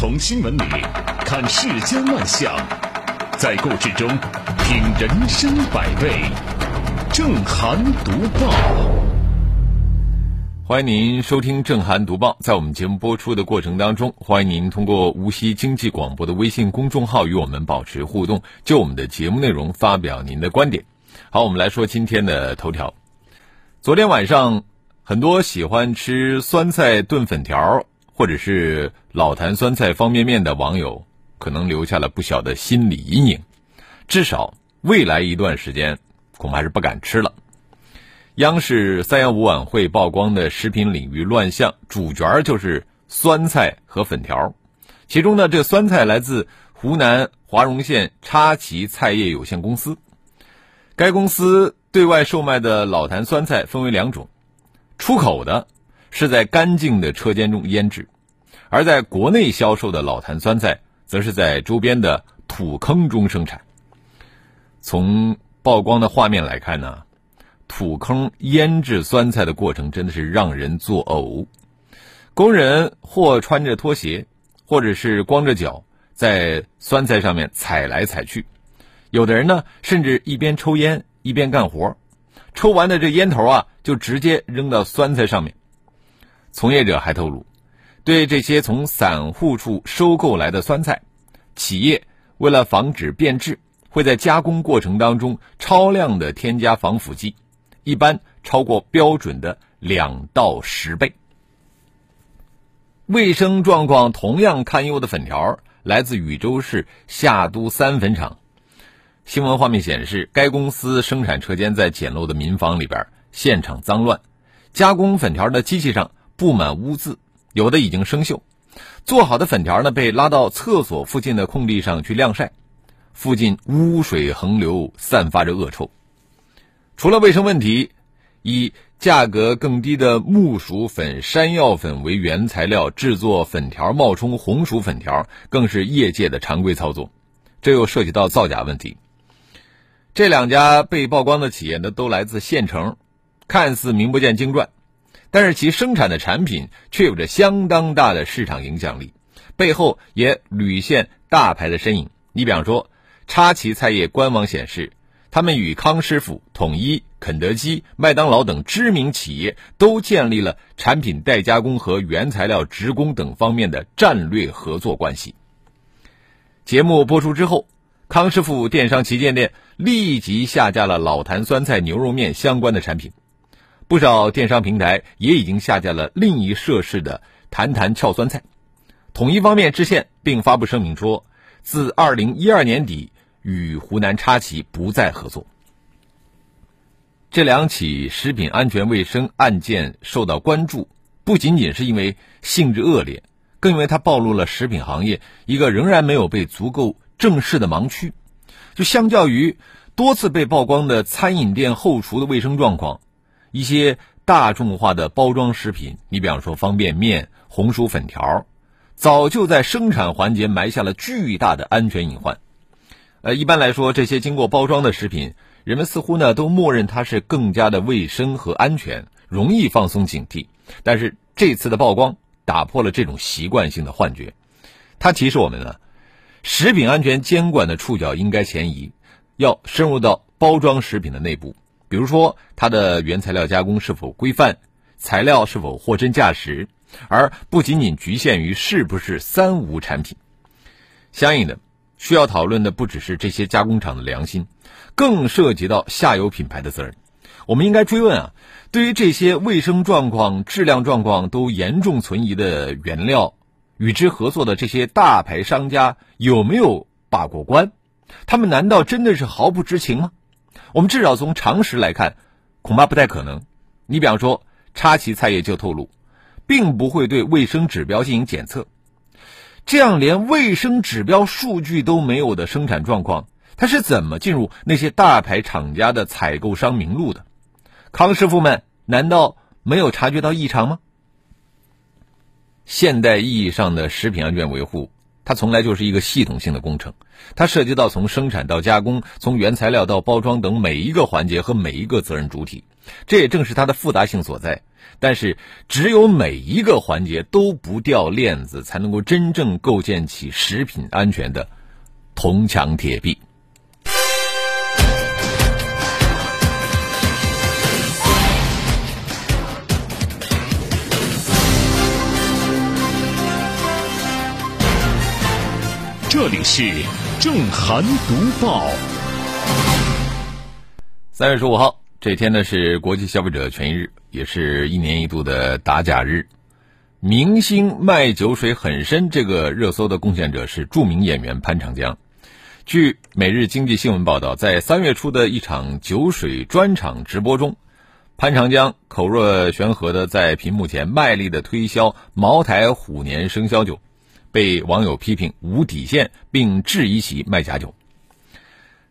从新闻里看世间万象，在故事中品人生百味。正涵读报，欢迎您收听正涵读报。在我们节目播出的过程当中，欢迎您通过无锡经济广播的微信公众号与我们保持互动，就我们的节目内容发表您的观点。好，我们来说今天的头条。昨天晚上，很多喜欢吃酸菜炖粉条或者是老坛酸菜方便面的网友，可能留下了不小的心理阴影。至少未来一段时间，恐怕是不敢吃了。央视三幺五晚会曝光的食品领域乱象，主角就是酸菜和粉条。其中呢，这酸菜来自湖南华容县插旗菜业有限公司。该公司对外售卖的老坛酸菜分为两种，出口的是在干净的车间中腌制，而在国内销售的老坛酸菜则是在周边的土坑中生产。从曝光的画面来看呢，土坑腌制酸菜的过程真的是让人作呕。工人或穿着拖鞋，或者是光着脚，在酸菜上面踩来踩去。有的人呢，甚至一边抽烟一边干活，抽完的这烟头啊，就直接扔到酸菜上面。从业者还透露，对这些从散户处收购来的酸菜，企业为了防止变质，会在加工过程当中超量的添加防腐剂，一般超过标准的两到十倍。卫生状况同样堪忧的粉条，来自禹州市下都三粉厂。新闻画面显示，该公司生产车间在简陋的民房里边，现场脏乱，加工粉条的机器上布满污渍，有的已经生锈。做好的粉条呢，被拉到厕所附近的空地上去晾晒，附近污水横流，散发着恶臭。除了卫生问题，以价格更低的木薯粉、山药粉为原材料制作粉条，冒充红薯粉条，更是业界的常规操作。这又涉及到造假问题。这两家被曝光的企业呢，都来自县城，看似名不见经传，但是其生产的产品却有着相当大的市场影响力，背后也屡现大牌的身影。你比方说，插旗菜业官网显示，他们与康师傅、统一、肯德基、麦当劳等知名企业都建立了产品代加工和原材料直供等方面的战略合作关系。节目播出之后。康师傅电商旗舰店立即下架了老坛酸菜牛肉面相关的产品，不少电商平台也已经下架了另一涉事的坛坛俏酸菜。统一方面致歉，并发布声明说，自二零一二年底与湖南插旗不再合作。这两起食品安全卫生案件受到关注，不仅仅是因为性质恶劣，更因为它暴露了食品行业一个仍然没有被足够。正式的盲区，就相较于多次被曝光的餐饮店后厨的卫生状况，一些大众化的包装食品，你比方说方便面、红薯粉条，早就在生产环节埋下了巨大的安全隐患。呃，一般来说，这些经过包装的食品，人们似乎呢都默认它是更加的卫生和安全，容易放松警惕。但是这次的曝光打破了这种习惯性的幻觉，它提示我们呢。食品安全监管的触角应该前移，要深入到包装食品的内部，比如说它的原材料加工是否规范，材料是否货真价实，而不仅仅局限于是不是三无产品。相应的，需要讨论的不只是这些加工厂的良心，更涉及到下游品牌的责任。我们应该追问啊，对于这些卫生状况、质量状况都严重存疑的原料。与之合作的这些大牌商家有没有把过关？他们难道真的是毫不知情吗？我们至少从常识来看，恐怕不太可能。你比方说，插旗菜业就透露，并不会对卫生指标进行检测。这样连卫生指标数据都没有的生产状况，它是怎么进入那些大牌厂家的采购商名录的？康师傅们难道没有察觉到异常吗？现代意义上的食品安全维护，它从来就是一个系统性的工程，它涉及到从生产到加工，从原材料到包装等每一个环节和每一个责任主体，这也正是它的复杂性所在。但是，只有每一个环节都不掉链子，才能够真正构建起食品安全的铜墙铁壁。这里是正涵读报。三月十五号这天呢是国际消费者权益日，也是一年一度的打假日。明星卖酒水很深，这个热搜的贡献者是著名演员潘长江。据《每日经济新闻》报道，在三月初的一场酒水专场直播中，潘长江口若悬河的在屏幕前卖力的推销茅台虎年生肖酒。被网友批评无底线，并质疑其卖假酒。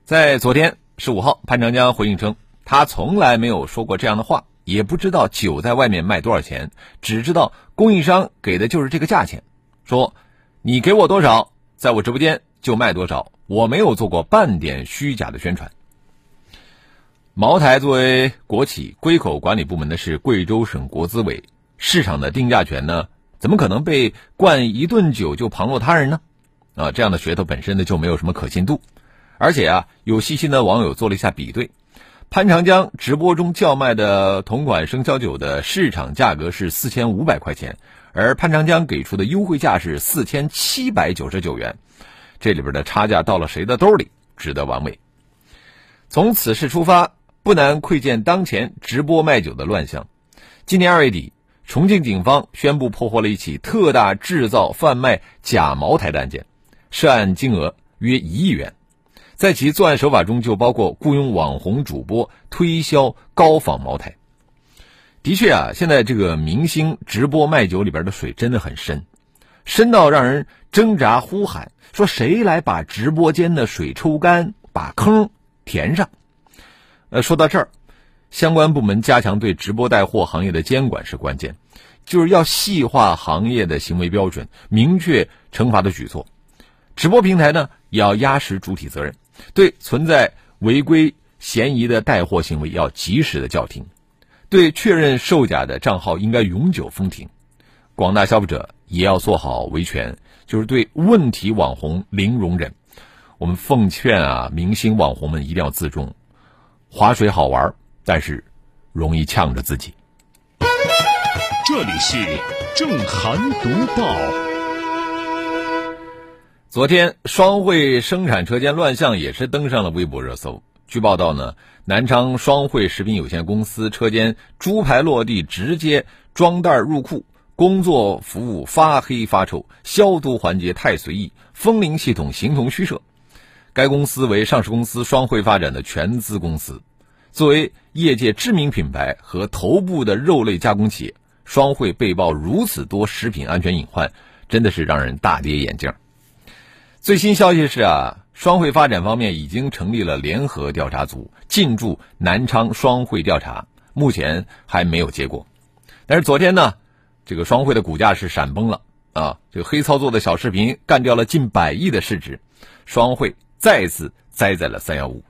在昨天十五号，潘长江回应称，他从来没有说过这样的话，也不知道酒在外面卖多少钱，只知道供应商给的就是这个价钱。说你给我多少，在我直播间就卖多少，我没有做过半点虚假的宣传。茅台作为国企，归口管理部门的是贵州省国资委，市场的定价权呢？怎么可能被灌一顿酒就旁落他人呢？啊，这样的噱头本身呢就没有什么可信度。而且啊，有细心的网友做了一下比对，潘长江直播中叫卖的同款生肖酒的市场价格是四千五百块钱，而潘长江给出的优惠价是四千七百九十九元，这里边的差价到了谁的兜里，值得玩味。从此事出发，不难窥见当前直播卖酒的乱象。今年二月底。重庆警方宣布破获了一起特大制造、贩卖假茅台的案件，涉案金额约一亿元。在其作案手法中，就包括雇佣网红主播推销高仿茅台。的确啊，现在这个明星直播卖酒里边的水真的很深，深到让人挣扎呼喊，说谁来把直播间的水抽干，把坑填上？呃，说到这儿。相关部门加强对直播带货行业的监管是关键，就是要细化行业的行为标准，明确惩罚的举措。直播平台呢，也要压实主体责任，对存在违规嫌疑的带货行为要及时的叫停，对确认售假的账号应该永久封停。广大消费者也要做好维权，就是对问题网红零容忍。我们奉劝啊，明星网红们一定要自重，划水好玩。但是，容易呛着自己。这里是正涵读报。昨天，双汇生产车间乱象也是登上了微博热搜。据报道呢，南昌双汇食品有限公司车间猪排落地直接装袋入库，工作服务发黑发臭，消毒环节太随意，风铃系统形同虚设。该公司为上市公司双汇发展的全资公司。作为业界知名品牌和头部的肉类加工企业，双汇被曝如此多食品安全隐患，真的是让人大跌眼镜。最新消息是啊，双汇发展方面已经成立了联合调查组，进驻南昌双汇调查，目前还没有结果。但是昨天呢，这个双汇的股价是闪崩了啊！这个黑操作的小视频干掉了近百亿的市值，双汇再次栽在了三幺五。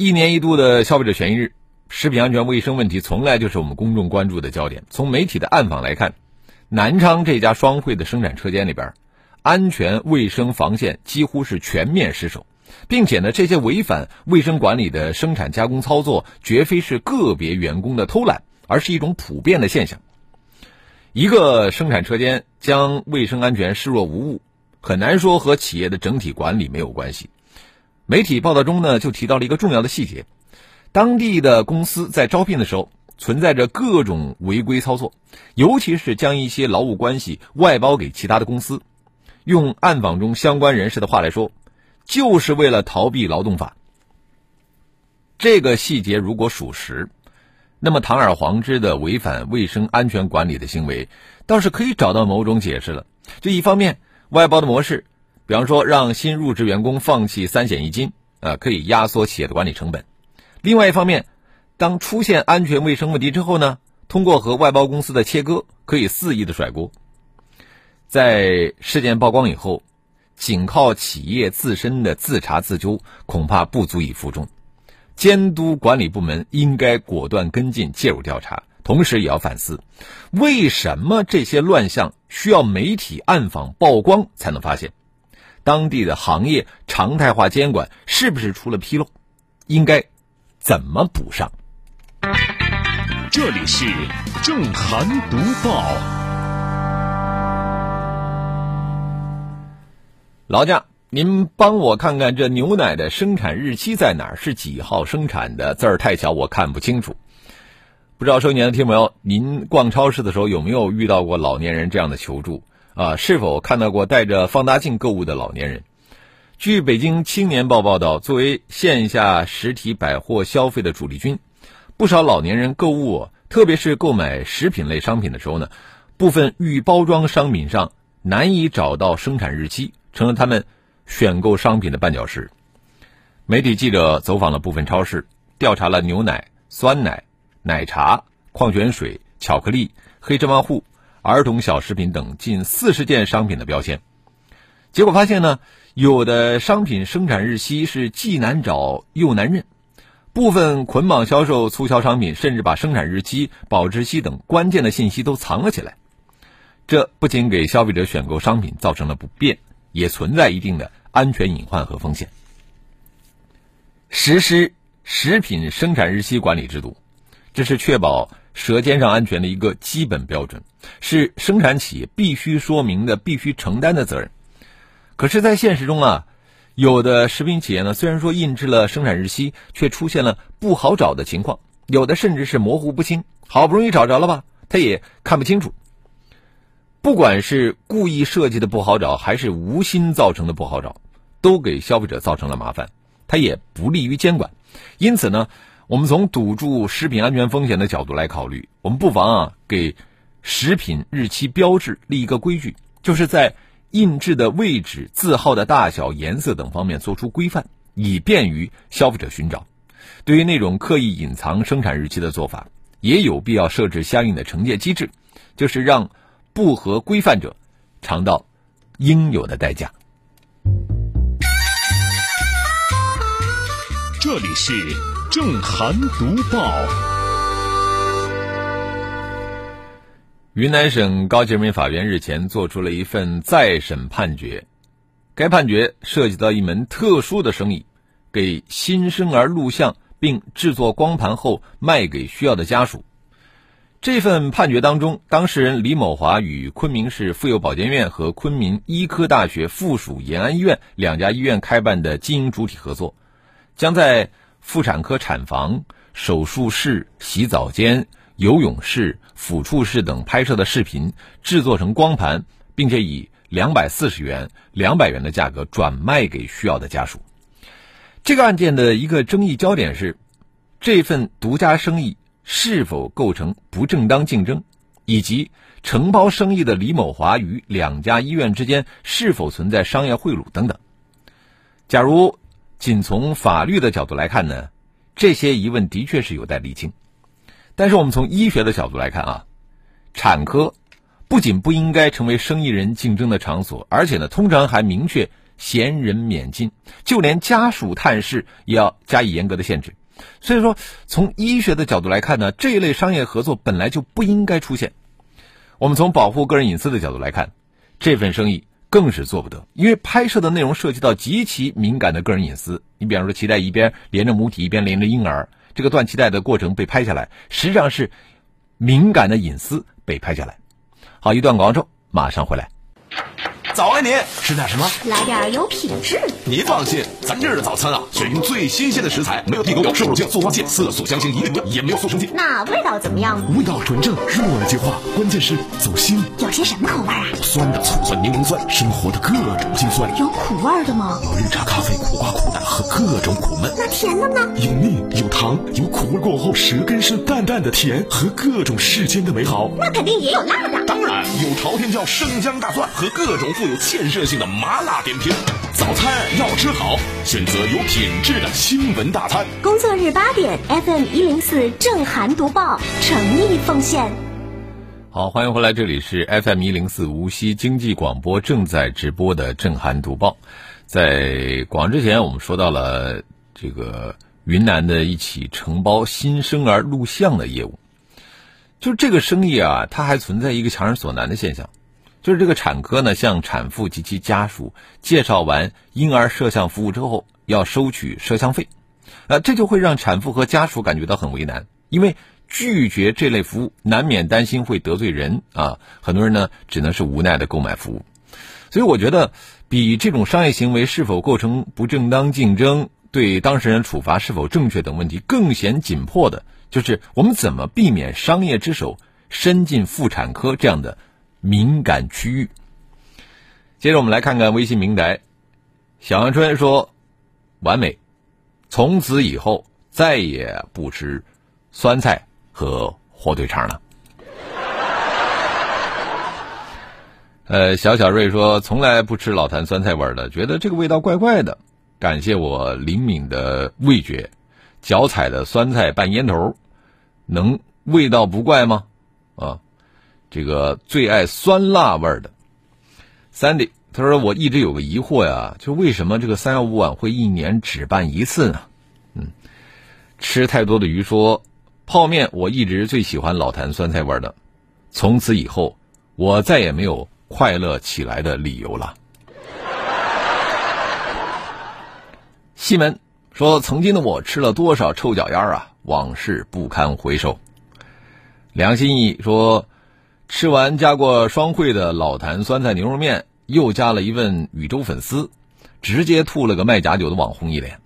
一年一度的消费者权益日，食品安全卫生问题从来就是我们公众关注的焦点。从媒体的暗访来看，南昌这家双汇的生产车间里边，安全卫生防线几乎是全面失守，并且呢，这些违反卫生管理的生产加工操作，绝非是个别员工的偷懒，而是一种普遍的现象。一个生产车间将卫生安全视若无物，很难说和企业的整体管理没有关系。媒体报道中呢，就提到了一个重要的细节：当地的公司在招聘的时候存在着各种违规操作，尤其是将一些劳务关系外包给其他的公司。用暗访中相关人士的话来说，就是为了逃避劳动法。这个细节如果属实，那么堂而皇之的违反卫生安全管理的行为，倒是可以找到某种解释了。这一方面，外包的模式。比方说，让新入职员工放弃三险一金，啊，可以压缩企业的管理成本。另外一方面，当出现安全卫生问题之后呢，通过和外包公司的切割，可以肆意的甩锅。在事件曝光以后，仅靠企业自身的自查自纠恐怕不足以服众，监督管理部门应该果断跟进介入调查，同时也要反思，为什么这些乱象需要媒体暗访曝光才能发现？当地的行业常态化监管是不是出了纰漏？应该怎么补上？这里是正涵读报。劳驾，您帮我看看这牛奶的生产日期在哪儿？是几号生产的？字儿太小，我看不清楚。不知道收音的听朋友，您逛超市的时候有没有遇到过老年人这样的求助？啊，是否看到过带着放大镜购物的老年人？据北京青年报报道，作为线下实体百货消费的主力军，不少老年人购物，特别是购买食品类商品的时候呢，部分预包装商品上难以找到生产日期，成了他们选购商品的绊脚石。媒体记者走访了部分超市，调查了牛奶、酸奶、奶茶、矿泉水、巧克力、黑芝麻糊。儿童小食品等近四十件商品的标签，结果发现呢，有的商品生产日期是既难找又难认，部分捆绑销售促销商品甚至把生产日期、保质期等关键的信息都藏了起来。这不仅给消费者选购商品造成了不便，也存在一定的安全隐患和风险。实施食品生产日期管理制度，这是确保。舌尖上安全的一个基本标准，是生产企业必须说明的、必须承担的责任。可是，在现实中啊，有的食品企业呢，虽然说印制了生产日期，却出现了不好找的情况，有的甚至是模糊不清。好不容易找着了吧，他也看不清楚。不管是故意设计的不好找，还是无心造成的不好找，都给消费者造成了麻烦，它也不利于监管。因此呢。我们从堵住食品安全风险的角度来考虑，我们不妨啊给食品日期标志立一个规矩，就是在印制的位置、字号的大小、颜色等方面做出规范，以便于消费者寻找。对于那种刻意隐藏生产日期的做法，也有必要设置相应的惩戒机制，就是让不合规范者尝到应有的代价。这里是。正涵读报。云南省高级人民法院日前作出了一份再审判决，该判决涉及到一门特殊的生意，给新生儿录像并制作光盘后卖给需要的家属。这份判决当中，当事人李某华与昆明市妇幼保健院和昆明医科大学附属延安医院两家医院开办的经营主体合作，将在妇产科产房、手术室、洗澡间、游泳室、抚触室等拍摄的视频制作成光盘，并且以两百四十元、两百元的价格转卖给需要的家属。这个案件的一个争议焦点是，这份独家生意是否构成不正当竞争，以及承包生意的李某华与两家医院之间是否存在商业贿赂等等。假如。仅从法律的角度来看呢，这些疑问的确是有待厘清。但是我们从医学的角度来看啊，产科不仅不应该成为生意人竞争的场所，而且呢，通常还明确闲人免进，就连家属探视也要加以严格的限制。所以说，从医学的角度来看呢，这一类商业合作本来就不应该出现。我们从保护个人隐私的角度来看，这份生意。更是做不得，因为拍摄的内容涉及到极其敏感的个人隐私。你比方说，脐带一边连着母体，一边连着婴儿，这个断脐带的过程被拍下来，实际上是敏感的隐私被拍下来。好，一段广告之后马上回来。早安，您吃点什么？来点有品质。您放心，咱这儿的早餐啊，选用最新鲜的食材，没有地沟油、瘦肉精、塑化剂、色素、香精一律不也没有塑身剂。那味道怎么样？味道纯正，入耳即化，关键是走心。有些什么口味啊？酸的、醋酸、柠檬酸，生活的各种精酸。有苦味的吗？有绿茶、咖啡、苦瓜、苦胆和各种苦闷。那甜的呢？有蜜，有糖，有苦味过后舌根是淡淡的甜和各种世间的美好。那肯定也有辣的。当然有朝天椒、生姜、大蒜和各种富有建设性的。麻辣点评，早餐要吃好，选择有品质的新闻大餐。工作日八点，FM 一零四正涵读报，诚意奉献。好，欢迎回来，这里是 FM 一零四无锡经济广播正在直播的《震撼读报》。在广之前，我们说到了这个云南的一起承包新生儿录像的业务，就是这个生意啊，它还存在一个强人所难的现象，就是这个产科呢向产妇及其家属介绍完婴儿摄像服务之后，要收取摄像费，啊，这就会让产妇和家属感觉到很为难，因为拒绝这类服务，难免担心会得罪人啊，很多人呢只能是无奈的购买服务，所以我觉得。比这种商业行为是否构成不正当竞争、对当事人处罚是否正确等问题更显紧迫的，就是我们怎么避免商业之手伸进妇产科这样的敏感区域。接着我们来看看微信平台，小阳春说：“完美，从此以后再也不吃酸菜和火腿肠了。”呃，小小瑞说从来不吃老坛酸菜味的，觉得这个味道怪怪的。感谢我灵敏的味觉，脚踩的酸菜拌烟头，能味道不怪吗？啊，这个最爱酸辣味的。Sandy 他说我一直有个疑惑呀，就为什么这个三幺五晚会一年只办一次呢？嗯，吃太多的鱼说泡面，我一直最喜欢老坛酸菜味的，从此以后我再也没有。快乐起来的理由了。西门说：“曾经的我吃了多少臭脚丫啊，往事不堪回首。”梁心义说：“吃完加过双汇的老坛酸菜牛肉面，又加了一份禹州粉丝，直接吐了个卖假酒的网红一脸。”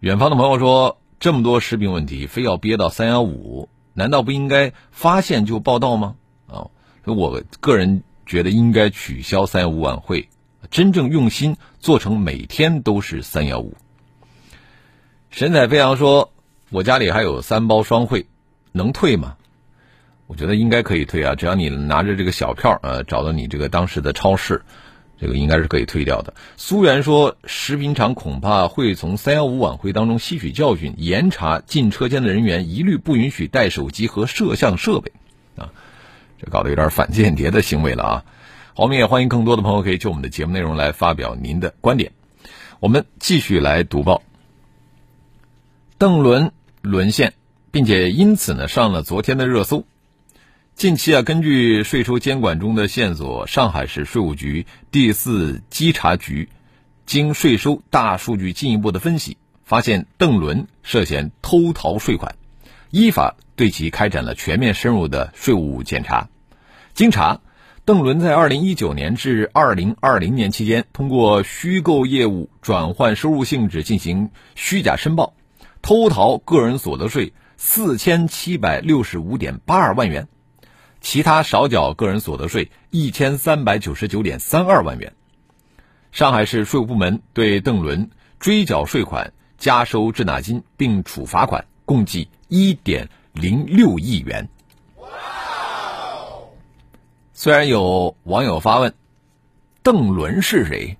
远方的朋友说：“这么多食品问题，非要憋到三幺五，难道不应该发现就报道吗？”啊。我个人觉得应该取消三幺五晚会，真正用心做成每天都是三幺五。神采飞扬说：“我家里还有三包双汇，能退吗？”我觉得应该可以退啊，只要你拿着这个小票，呃，找到你这个当时的超市，这个应该是可以退掉的。苏源说：“食品厂恐怕会从三幺五晚会当中吸取教训，严查进车间的人员，一律不允许带手机和摄像设备。”啊。这搞得有点反间谍的行为了啊！我们也欢迎更多的朋友可以就我们的节目内容来发表您的观点。我们继续来读报。邓伦沦陷，并且因此呢上了昨天的热搜。近期啊，根据税收监管中的线索，上海市税务局第四稽查局经税收大数据进一步的分析，发现邓伦涉嫌偷逃税款。依法对其开展了全面深入的税务检查。经查，邓伦在二零一九年至二零二零年期间，通过虚构业务转换收入性质进行虚假申报，偷逃个人所得税四千七百六十五点八二万元，其他少缴个人所得税一千三百九十九点三二万元。上海市税务部门对邓伦追缴税款、加收滞纳金并处罚款，共计。一点零六亿元。虽然有网友发问：“邓伦是谁？”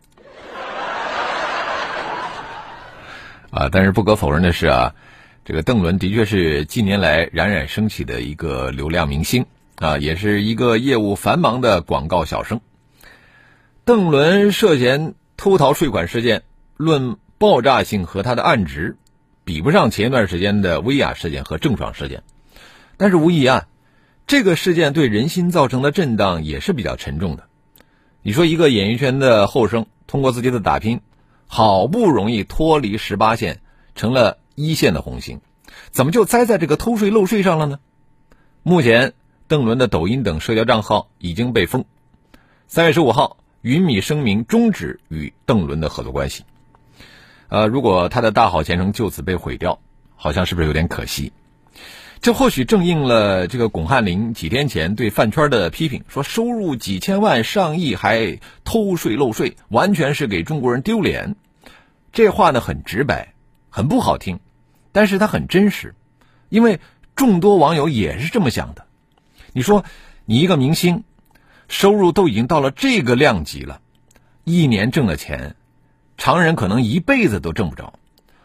啊，但是不可否认的是啊，这个邓伦的确是近年来冉冉升起的一个流量明星啊，也是一个业务繁忙的广告小生。邓伦涉嫌偷逃税款事件，论爆炸性和他的案值。比不上前一段时间的薇娅事件和郑爽事件，但是无疑啊，这个事件对人心造成的震荡也是比较沉重的。你说一个演艺圈的后生，通过自己的打拼，好不容易脱离十八线，成了一线的红星，怎么就栽在这个偷税漏税上了呢？目前，邓伦的抖音等社交账号已经被封。三月十五号，云米声明终止与邓伦的合作关系。呃，如果他的大好前程就此被毁掉，好像是不是有点可惜？这或许正应了这个巩汉林几天前对饭圈的批评，说收入几千万上亿还偷税漏税，完全是给中国人丢脸。这话呢很直白，很不好听，但是它很真实，因为众多网友也是这么想的。你说，你一个明星，收入都已经到了这个量级了，一年挣的钱。常人可能一辈子都挣不着，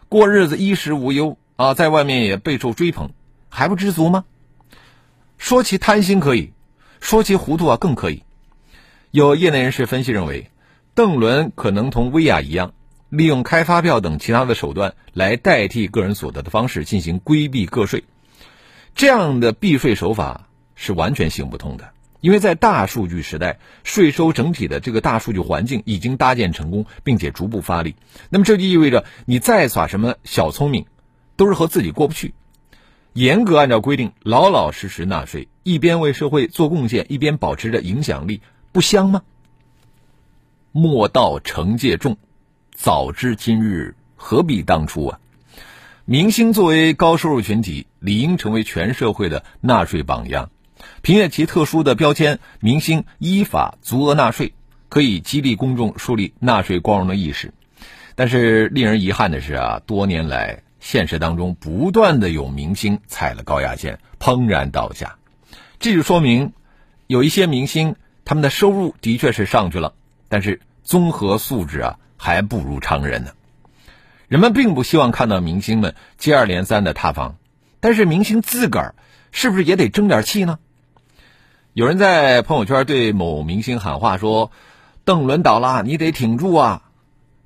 过日子衣食无忧啊，在外面也备受追捧，还不知足吗？说其贪心可以，说其糊涂啊更可以。有业内人士分析认为，邓伦可能同薇娅一样，利用开发票等其他的手段来代替个人所得的方式进行规避个税。这样的避税手法是完全行不通的，因为在大数据时代，税收整体的这个大数据环境已经搭建成功，并且逐步发力。那么这就意味着，你再耍什么小聪明，都是和自己过不去。严格按照规定，老老实实纳税，一边为社会做贡献，一边保持着影响力。不香吗？莫道惩戒重，早知今日何必当初啊！明星作为高收入群体，理应成为全社会的纳税榜样。凭借其特殊的标签，明星依法足额纳税，可以激励公众树立纳税光荣的意识。但是令人遗憾的是啊，多年来现实当中不断的有明星踩了高压线，怦然倒下。这就说明有一些明星。他们的收入的确是上去了，但是综合素质啊还不如常人呢。人们并不希望看到明星们接二连三的塌房，但是明星自个儿是不是也得争点气呢？有人在朋友圈对某明星喊话说：“邓伦倒了，你得挺住啊！”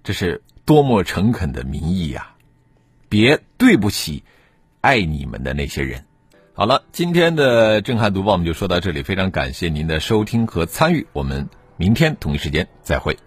这是多么诚恳的民意呀！别对不起爱你们的那些人。好了，今天的震撼读报我们就说到这里，非常感谢您的收听和参与，我们明天同一时间再会。